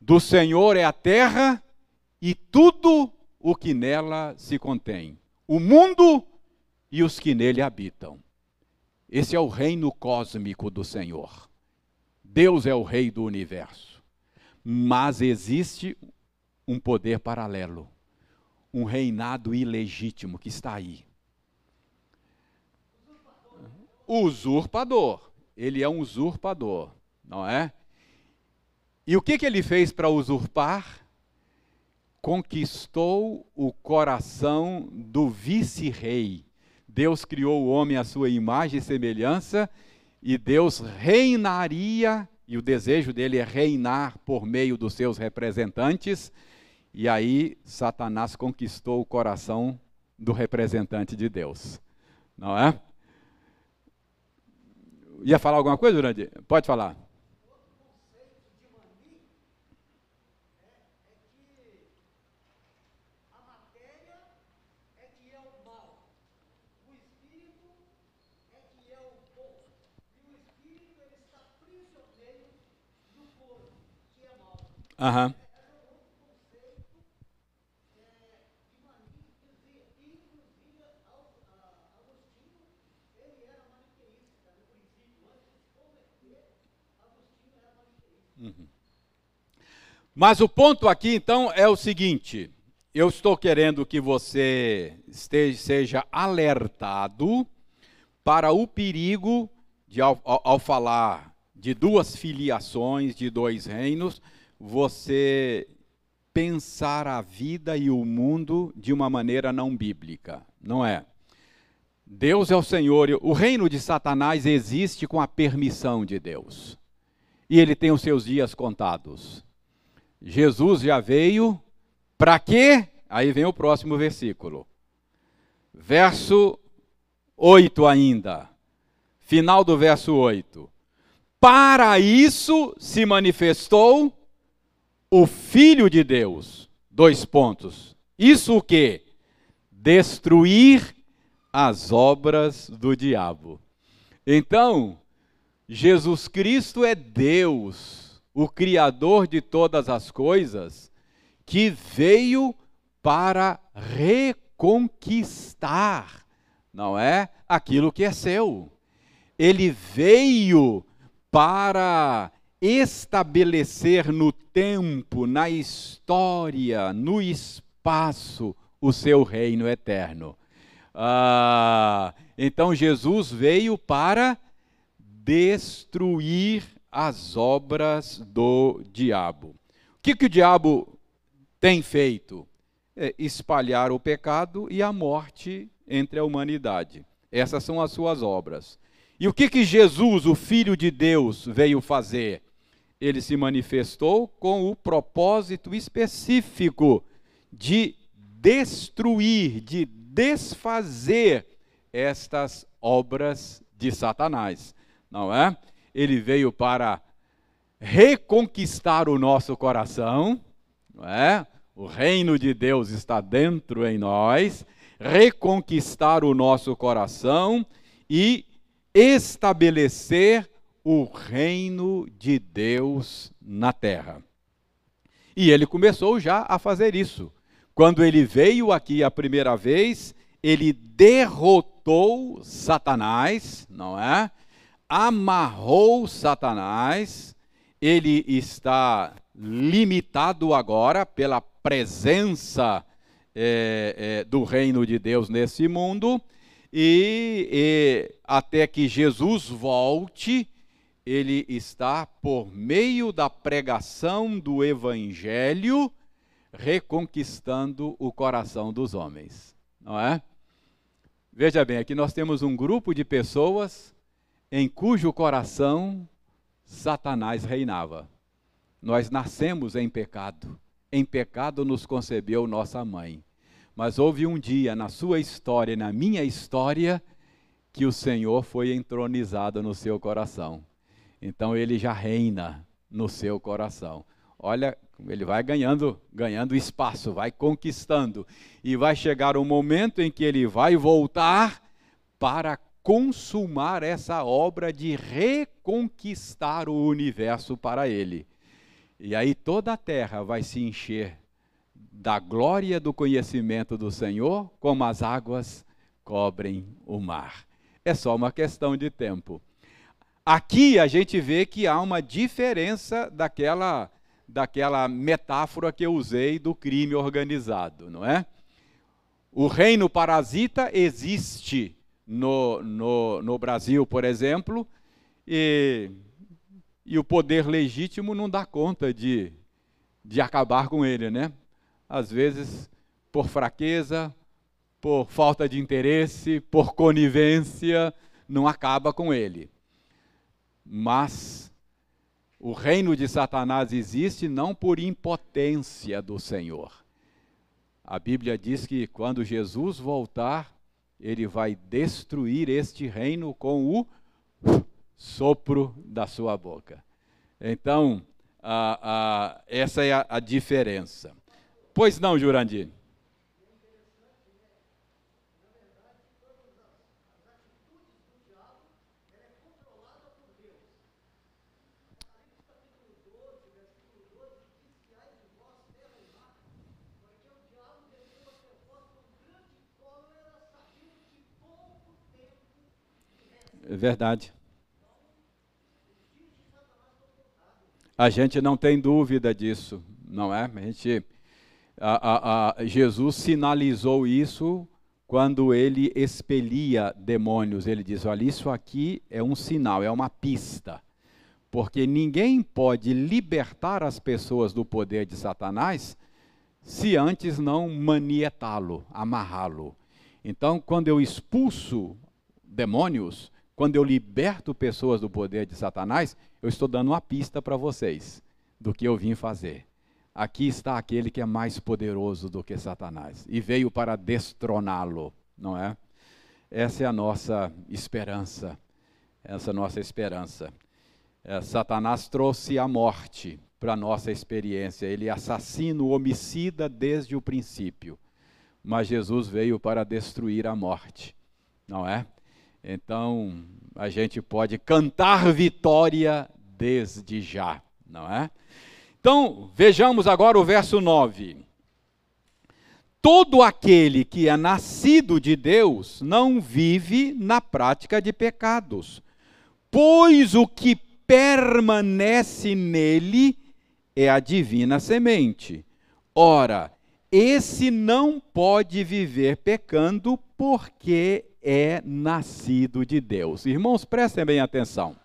Do Senhor é a terra e tudo o que nela se contém, o mundo e os que nele habitam. Esse é o reino cósmico do Senhor. Deus é o rei do universo. Mas existe um poder paralelo, um reinado ilegítimo que está aí. Usurpador. Ele é um usurpador, não é? E o que, que ele fez para usurpar? conquistou o coração do vice-rei. Deus criou o homem à sua imagem e semelhança, e Deus reinaria, e o desejo dele é reinar por meio dos seus representantes, e aí Satanás conquistou o coração do representante de Deus. Não é? Ia falar alguma coisa, Durante? Pode falar. Aham. Uhum. Mas o ponto aqui então é o seguinte: eu estou querendo que você esteja, seja alertado para o perigo de, ao, ao falar de duas filiações, de dois reinos, você pensar a vida e o mundo de uma maneira não bíblica, não é? Deus é o Senhor, o reino de Satanás existe com a permissão de Deus. E ele tem os seus dias contados. Jesus já veio Para quê? Aí vem o próximo versículo. Verso 8 ainda. Final do verso 8. Para isso se manifestou o Filho de Deus. Dois pontos. Isso o quê? Destruir as obras do diabo. Então, Jesus Cristo é Deus, o Criador de todas as coisas, que veio para reconquistar, não é? Aquilo que é seu. Ele veio para estabelecer no tempo, na história, no espaço, o seu reino eterno. Ah, então Jesus veio para destruir as obras do diabo. O que, que o diabo tem feito? É espalhar o pecado e a morte entre a humanidade. Essas são as suas obras. E o que, que Jesus, o Filho de Deus, veio fazer? Ele se manifestou com o propósito específico de destruir, de desfazer estas obras de Satanás, não é? Ele veio para reconquistar o nosso coração, é? O reino de Deus está dentro em nós, reconquistar o nosso coração e estabelecer o reino de Deus na terra. E ele começou já a fazer isso. Quando ele veio aqui a primeira vez, ele derrotou Satanás, não é? Amarrou Satanás, ele está limitado agora pela presença é, é, do reino de Deus nesse mundo, e, e até que Jesus volte, ele está por meio da pregação do evangelho reconquistando o coração dos homens, não é? Veja bem, aqui nós temos um grupo de pessoas em cujo coração Satanás reinava. Nós nascemos em pecado. Em pecado nos concebeu nossa mãe. Mas houve um dia na sua história, na minha história, que o Senhor foi entronizado no seu coração. Então ele já reina no seu coração. Olha, ele vai ganhando, ganhando espaço, vai conquistando e vai chegar um momento em que ele vai voltar para consumar essa obra de reconquistar o universo para ele. E aí toda a terra vai se encher da glória do conhecimento do Senhor, como as águas cobrem o mar. É só uma questão de tempo. Aqui a gente vê que há uma diferença daquela daquela metáfora que eu usei do crime organizado, não é? O reino parasita existe no, no, no Brasil, por exemplo, e, e o poder legítimo não dá conta de, de acabar com ele, né? Às vezes, por fraqueza, por falta de interesse, por conivência, não acaba com ele. Mas o reino de Satanás existe não por impotência do Senhor. A Bíblia diz que quando Jesus voltar, ele vai destruir este reino com o sopro da sua boca. Então, a, a, essa é a, a diferença. Pois não, Jurandir? É verdade. A gente não tem dúvida disso, não é? A gente, a, a, a, Jesus sinalizou isso quando ele expelia demônios. Ele diz: olha, isso aqui é um sinal, é uma pista. Porque ninguém pode libertar as pessoas do poder de Satanás se antes não manietá-lo, amarrá-lo. Então, quando eu expulso demônios, quando eu liberto pessoas do poder de Satanás, eu estou dando uma pista para vocês do que eu vim fazer. aqui está aquele que é mais poderoso do que Satanás e veio para destroná-lo, não é? Essa é a nossa esperança, essa é a nossa esperança. É, Satanás trouxe a morte para a nossa experiência, ele assassino, homicida desde o princípio, mas Jesus veio para destruir a morte, não é? Então, a gente pode cantar vitória desde já, não é? Então, vejamos agora o verso 9. Todo aquele que é nascido de Deus não vive na prática de pecados, pois o que permanece nele é a divina semente. Ora, esse não pode viver pecando porque é nascido de Deus. Irmãos, prestem bem atenção.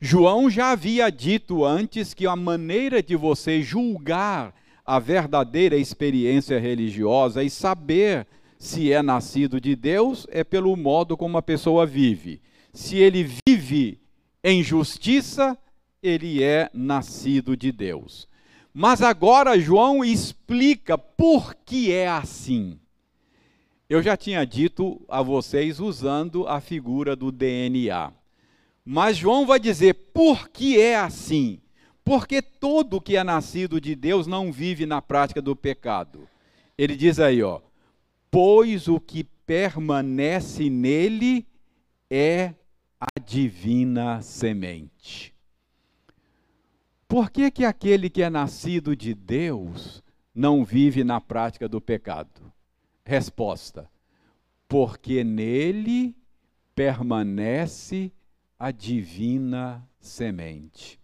João já havia dito antes que a maneira de você julgar a verdadeira experiência religiosa e saber se é nascido de Deus é pelo modo como a pessoa vive. Se ele vive em justiça, ele é nascido de Deus. Mas agora João explica por que é assim. Eu já tinha dito a vocês usando a figura do DNA. Mas João vai dizer por que é assim. Porque todo que é nascido de Deus não vive na prática do pecado. Ele diz aí, ó, pois o que permanece nele é a divina semente. Por que, que aquele que é nascido de Deus não vive na prática do pecado? Resposta: porque nele permanece a divina semente.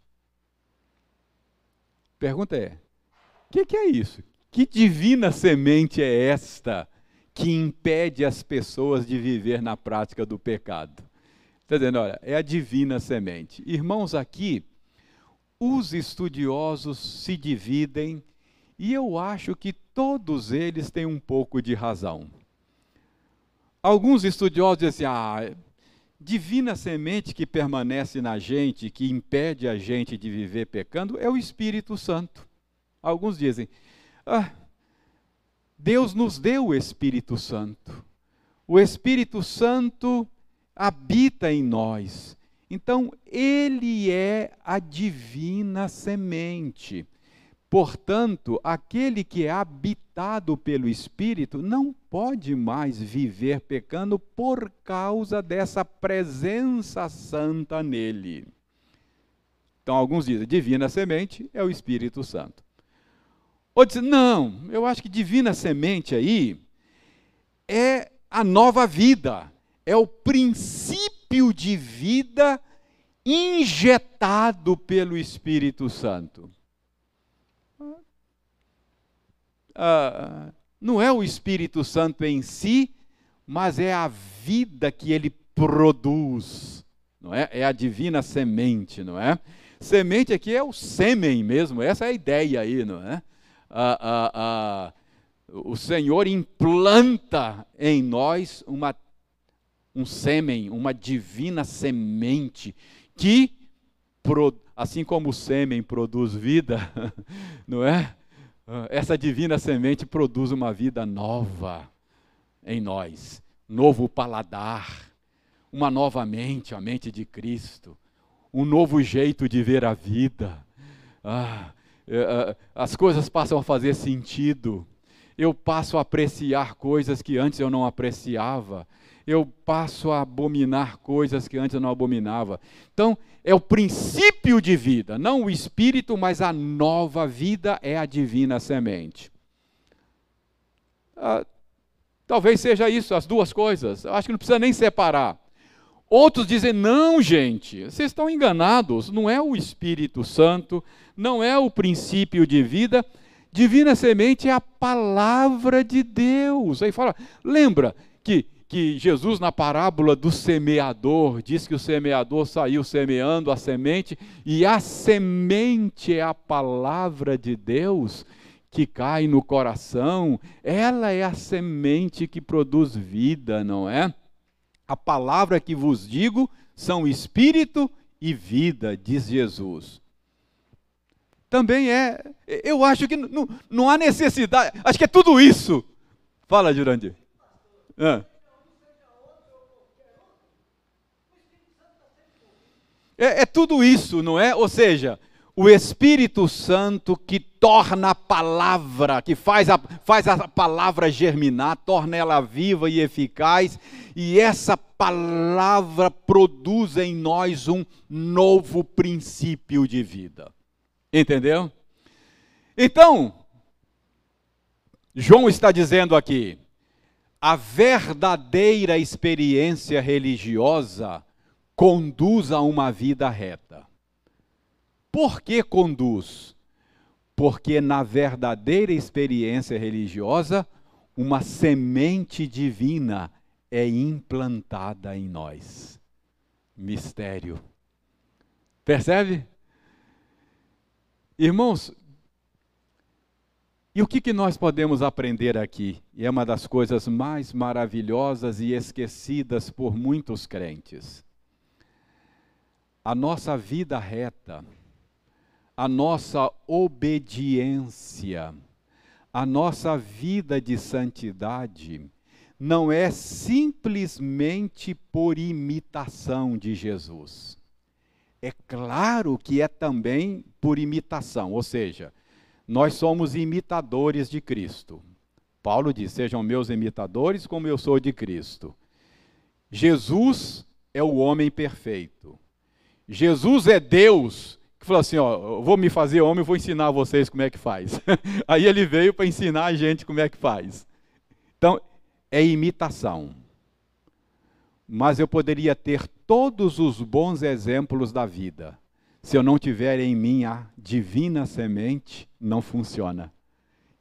Pergunta é: o que, que é isso? Que divina semente é esta que impede as pessoas de viver na prática do pecado? Está dizendo, olha, é a divina semente. Irmãos, aqui, os estudiosos se dividem e eu acho que todos eles têm um pouco de razão. Alguns estudiosos dizem assim, ah, divina semente que permanece na gente, que impede a gente de viver pecando, é o Espírito Santo. Alguns dizem, ah, Deus nos deu o Espírito Santo. O Espírito Santo habita em nós. Então, ele é a divina semente. Portanto, aquele que é habitado pelo Espírito não pode mais viver pecando por causa dessa presença santa nele. Então, alguns dizem, divina semente é o Espírito Santo. Outros dizem, não, eu acho que divina semente aí é a nova vida, é o princípio de vida injetado pelo Espírito Santo. Ah, não é o Espírito Santo em si, mas é a vida que ele produz, não é? É a divina semente, não é? Semente aqui é o sêmen mesmo, essa é a ideia aí, não é? Ah, ah, ah, o Senhor implanta em nós uma, um sêmen, uma divina semente, que, assim como o sêmen produz vida, não é? Ah, essa divina semente produz uma vida nova em nós, novo paladar, uma nova mente, a mente de Cristo, um novo jeito de ver a vida. Ah, é, é, as coisas passam a fazer sentido. Eu passo a apreciar coisas que antes eu não apreciava eu passo a abominar coisas que antes eu não abominava. Então, é o princípio de vida, não o espírito, mas a nova vida é a divina semente. Ah, talvez seja isso, as duas coisas. Eu acho que não precisa nem separar. Outros dizem: não, gente, vocês estão enganados. Não é o Espírito Santo, não é o princípio de vida. Divina semente é a palavra de Deus. Aí fala, lembra que que Jesus, na parábola do semeador, diz que o semeador saiu semeando a semente, e a semente é a palavra de Deus que cai no coração, ela é a semente que produz vida, não é? A palavra que vos digo são espírito e vida, diz Jesus. também é. Eu acho que não, não há necessidade. Acho que é tudo isso. Fala, Jurandir. É. É, é tudo isso, não é? Ou seja, o Espírito Santo que torna a palavra, que faz a, faz a palavra germinar, torna ela viva e eficaz, e essa palavra produz em nós um novo princípio de vida. Entendeu? Então, João está dizendo aqui, a verdadeira experiência religiosa conduz a uma vida reta. Por que conduz? Porque na verdadeira experiência religiosa, uma semente divina é implantada em nós. Mistério. Percebe? Irmãos, e o que, que nós podemos aprender aqui? E é uma das coisas mais maravilhosas e esquecidas por muitos crentes. A nossa vida reta a nossa obediência, a nossa vida de santidade, não é simplesmente por imitação de Jesus. É claro que é também por imitação, ou seja, nós somos imitadores de Cristo. Paulo diz: sejam meus imitadores como eu sou de Cristo. Jesus é o homem perfeito. Jesus é Deus falou assim: ó, vou me fazer homem, vou ensinar vocês como é que faz. Aí ele veio para ensinar a gente como é que faz. Então, é imitação. Mas eu poderia ter todos os bons exemplos da vida. Se eu não tiver em mim a divina semente, não funciona.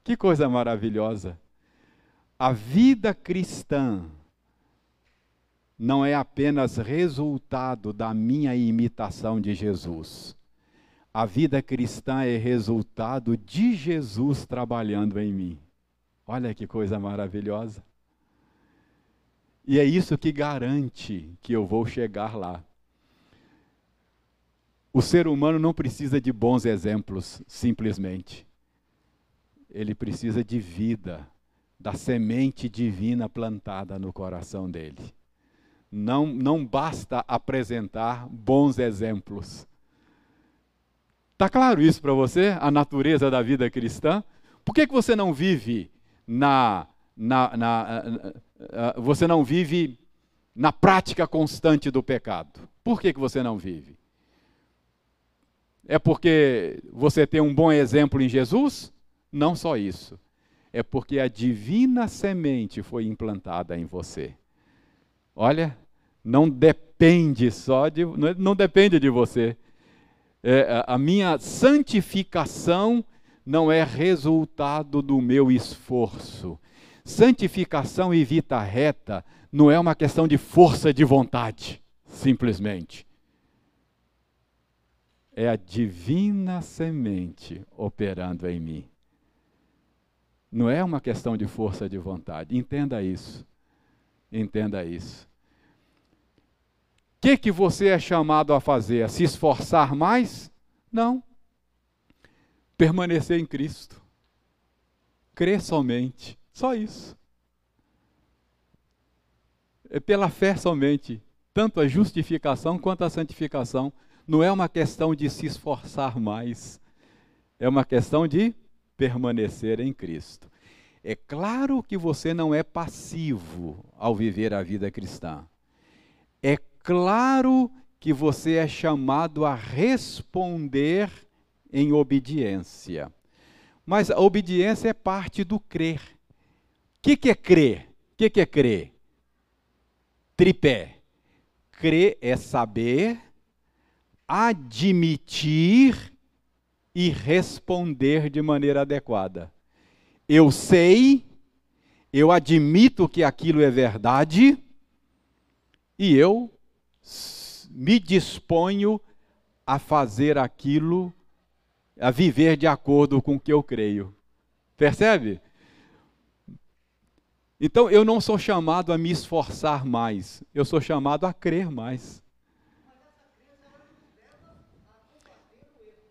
Que coisa maravilhosa. A vida cristã não é apenas resultado da minha imitação de Jesus a vida cristã é resultado de Jesus trabalhando em mim. Olha que coisa maravilhosa. E é isso que garante que eu vou chegar lá. O ser humano não precisa de bons exemplos, simplesmente. Ele precisa de vida, da semente divina plantada no coração dele. Não, não basta apresentar bons exemplos Está claro isso para você? A natureza da vida cristã? Por que, que você não vive na, na, na uh, uh, você não vive na prática constante do pecado? Por que, que você não vive? É porque você tem um bom exemplo em Jesus? Não só isso. É porque a divina semente foi implantada em você. Olha, não depende só de, não, não depende de você é, a minha santificação não é resultado do meu esforço. Santificação e vida reta não é uma questão de força de vontade, simplesmente. É a divina semente operando em mim. Não é uma questão de força de vontade. Entenda isso. Entenda isso que, que você é chamado a fazer? A se esforçar mais? Não. Permanecer em Cristo. Crer somente. Só isso. É pela fé somente. Tanto a justificação quanto a santificação. Não é uma questão de se esforçar mais. É uma questão de permanecer em Cristo. É claro que você não é passivo ao viver a vida cristã. É claro que você é chamado a responder em obediência. Mas a obediência é parte do crer. O que, que é crer? O que, que é crer? Tripé. Crer é saber, admitir e responder de maneira adequada. Eu sei, eu admito que aquilo é verdade e eu me disponho a fazer aquilo, a viver de acordo com o que eu creio. Percebe? Então eu não sou chamado a me esforçar mais, eu sou chamado a crer mais.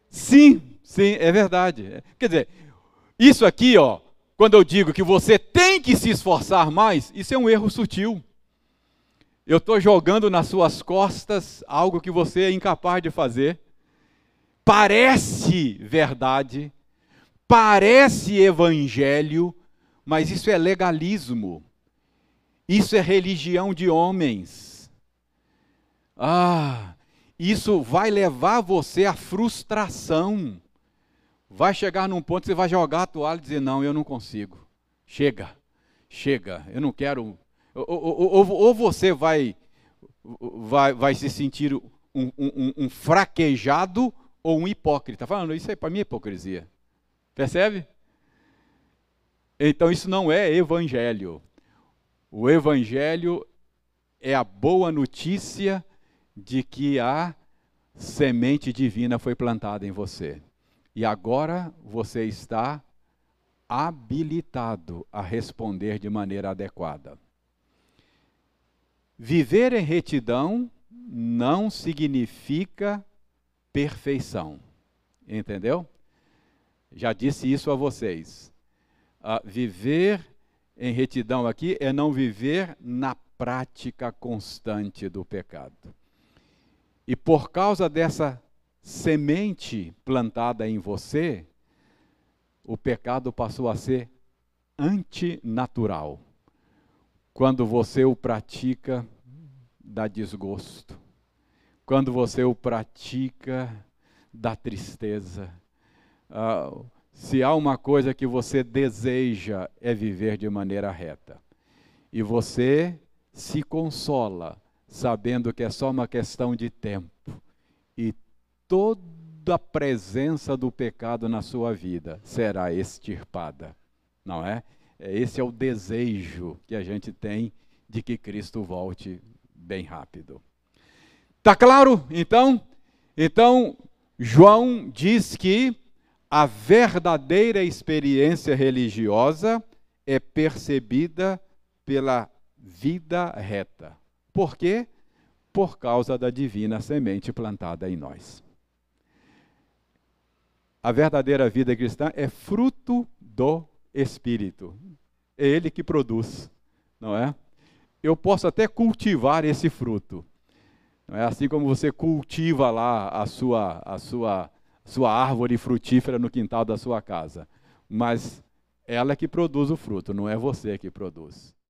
Sim, sim, é verdade. Quer dizer, isso aqui, ó, quando eu digo que você tem que se esforçar mais, isso é um erro sutil. Eu estou jogando nas suas costas algo que você é incapaz de fazer. Parece verdade, parece evangelho, mas isso é legalismo. Isso é religião de homens. Ah, isso vai levar você à frustração. Vai chegar num ponto que você vai jogar a toalha e dizer: Não, eu não consigo. Chega, chega, eu não quero. Ou, ou, ou, você vai, vai, vai se sentir um, um, um fraquejado ou um hipócrita. Falando, isso aí para mim é hipocrisia. Percebe? Então isso não é evangelho. O evangelho é a boa notícia de que a semente divina foi plantada em você. E agora você está habilitado a responder de maneira adequada. Viver em retidão não significa perfeição. Entendeu? Já disse isso a vocês. Uh, viver em retidão aqui é não viver na prática constante do pecado. E por causa dessa semente plantada em você, o pecado passou a ser antinatural. Quando você o pratica, dá desgosto. Quando você o pratica, dá tristeza. Uh, se há uma coisa que você deseja é viver de maneira reta. E você se consola sabendo que é só uma questão de tempo. E toda a presença do pecado na sua vida será extirpada. Não é? Esse é o desejo que a gente tem de que Cristo volte bem rápido. Tá claro? Então, então João diz que a verdadeira experiência religiosa é percebida pela vida reta. Por quê? Por causa da divina semente plantada em nós. A verdadeira vida cristã é fruto do Espírito. É Ele que produz, não é? Eu posso até cultivar esse fruto. Não é assim como você cultiva lá a sua, a sua sua árvore frutífera no quintal da sua casa. Mas ela é que produz o fruto, não é você que produz.